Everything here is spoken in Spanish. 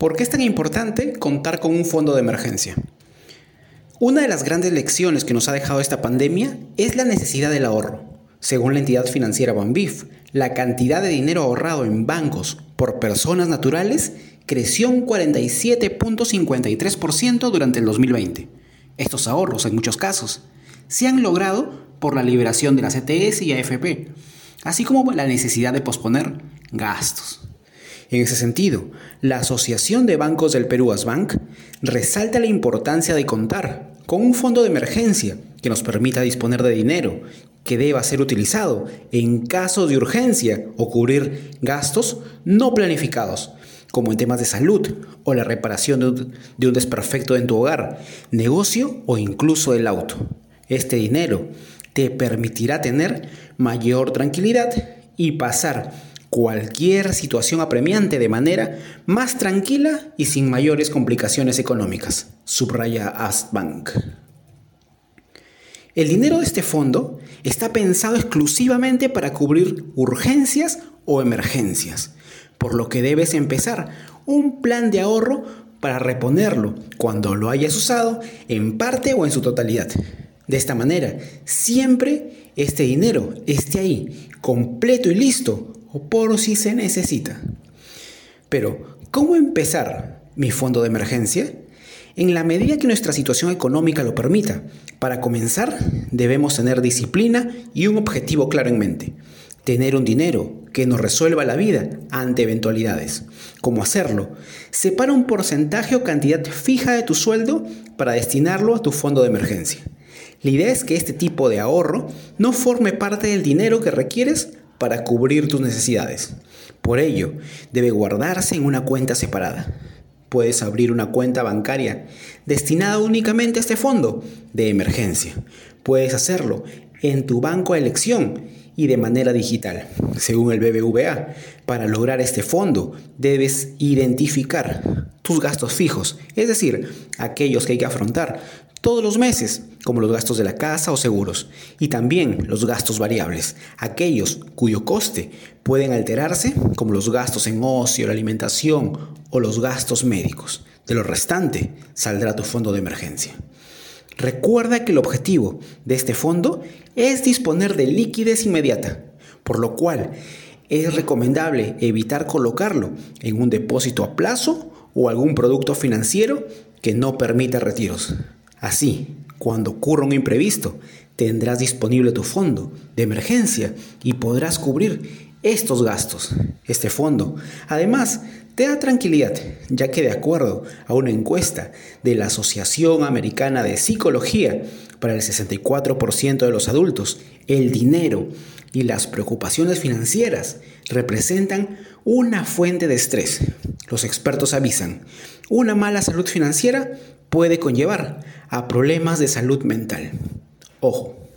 ¿Por qué es tan importante contar con un fondo de emergencia? Una de las grandes lecciones que nos ha dejado esta pandemia es la necesidad del ahorro. Según la entidad financiera Banbif, la cantidad de dinero ahorrado en bancos por personas naturales creció un 47.53% durante el 2020. Estos ahorros, en muchos casos, se han logrado por la liberación de las ETS y AFP, así como la necesidad de posponer gastos. En ese sentido, la Asociación de Bancos del Perú Asbank resalta la importancia de contar con un fondo de emergencia que nos permita disponer de dinero que deba ser utilizado en caso de urgencia o cubrir gastos no planificados, como en temas de salud o la reparación de un, desperfecto en tu hogar, negocio o incluso el auto. Este dinero te permitirá tener mayor tranquilidad y pasar cualquier situación apremiante de manera más tranquila y sin mayores complicaciones económicas, subraya Astbank. El dinero de este fondo está pensado exclusivamente para cubrir urgencias o emergencias, por lo que debes empezar un plan de ahorro para reponerlo cuando lo hayas usado en parte o en su totalidad. De esta manera, siempre este dinero esté ahí, completo y listo o por si se necesita. Pero, ¿cómo empezar mi fondo de emergencia? En la medida que nuestra situación económica lo permita, para comenzar debemos tener disciplina y un objetivo claro en mente. Tener un dinero que nos resuelva la vida ante eventualidades. ¿Cómo hacerlo? Separa un porcentaje o cantidad fija de tu sueldo para destinarlo a tu fondo de emergencia. La idea es que este tipo de ahorro no forme parte del dinero que requieres para cubrir tus necesidades. Por ello, debe guardarse en una cuenta separada. Puedes abrir una cuenta bancaria destinada únicamente a este fondo de emergencia. Puedes hacerlo en tu banco a elección y de manera digital. Según el BBVA, para lograr este fondo debes identificar tus gastos fijos, es decir, aquellos que hay que afrontar todos los meses, como los gastos de la casa o seguros, y también los gastos variables, aquellos cuyo coste pueden alterarse, como los gastos en ocio, la alimentación o los gastos médicos. De lo restante saldrá tu fondo de emergencia. Recuerda que el objetivo de este fondo es disponer de liquidez inmediata, por lo cual es recomendable evitar colocarlo en un depósito a plazo o algún producto financiero que no permita retiros. Así, cuando ocurra un imprevisto, tendrás disponible tu fondo de emergencia y podrás cubrir estos gastos. Este fondo, además, te da tranquilidad, ya que de acuerdo a una encuesta de la Asociación Americana de Psicología, para el 64% de los adultos, el dinero y las preocupaciones financieras representan una fuente de estrés. Los expertos avisan, una mala salud financiera puede conllevar a problemas de salud mental. Ojo,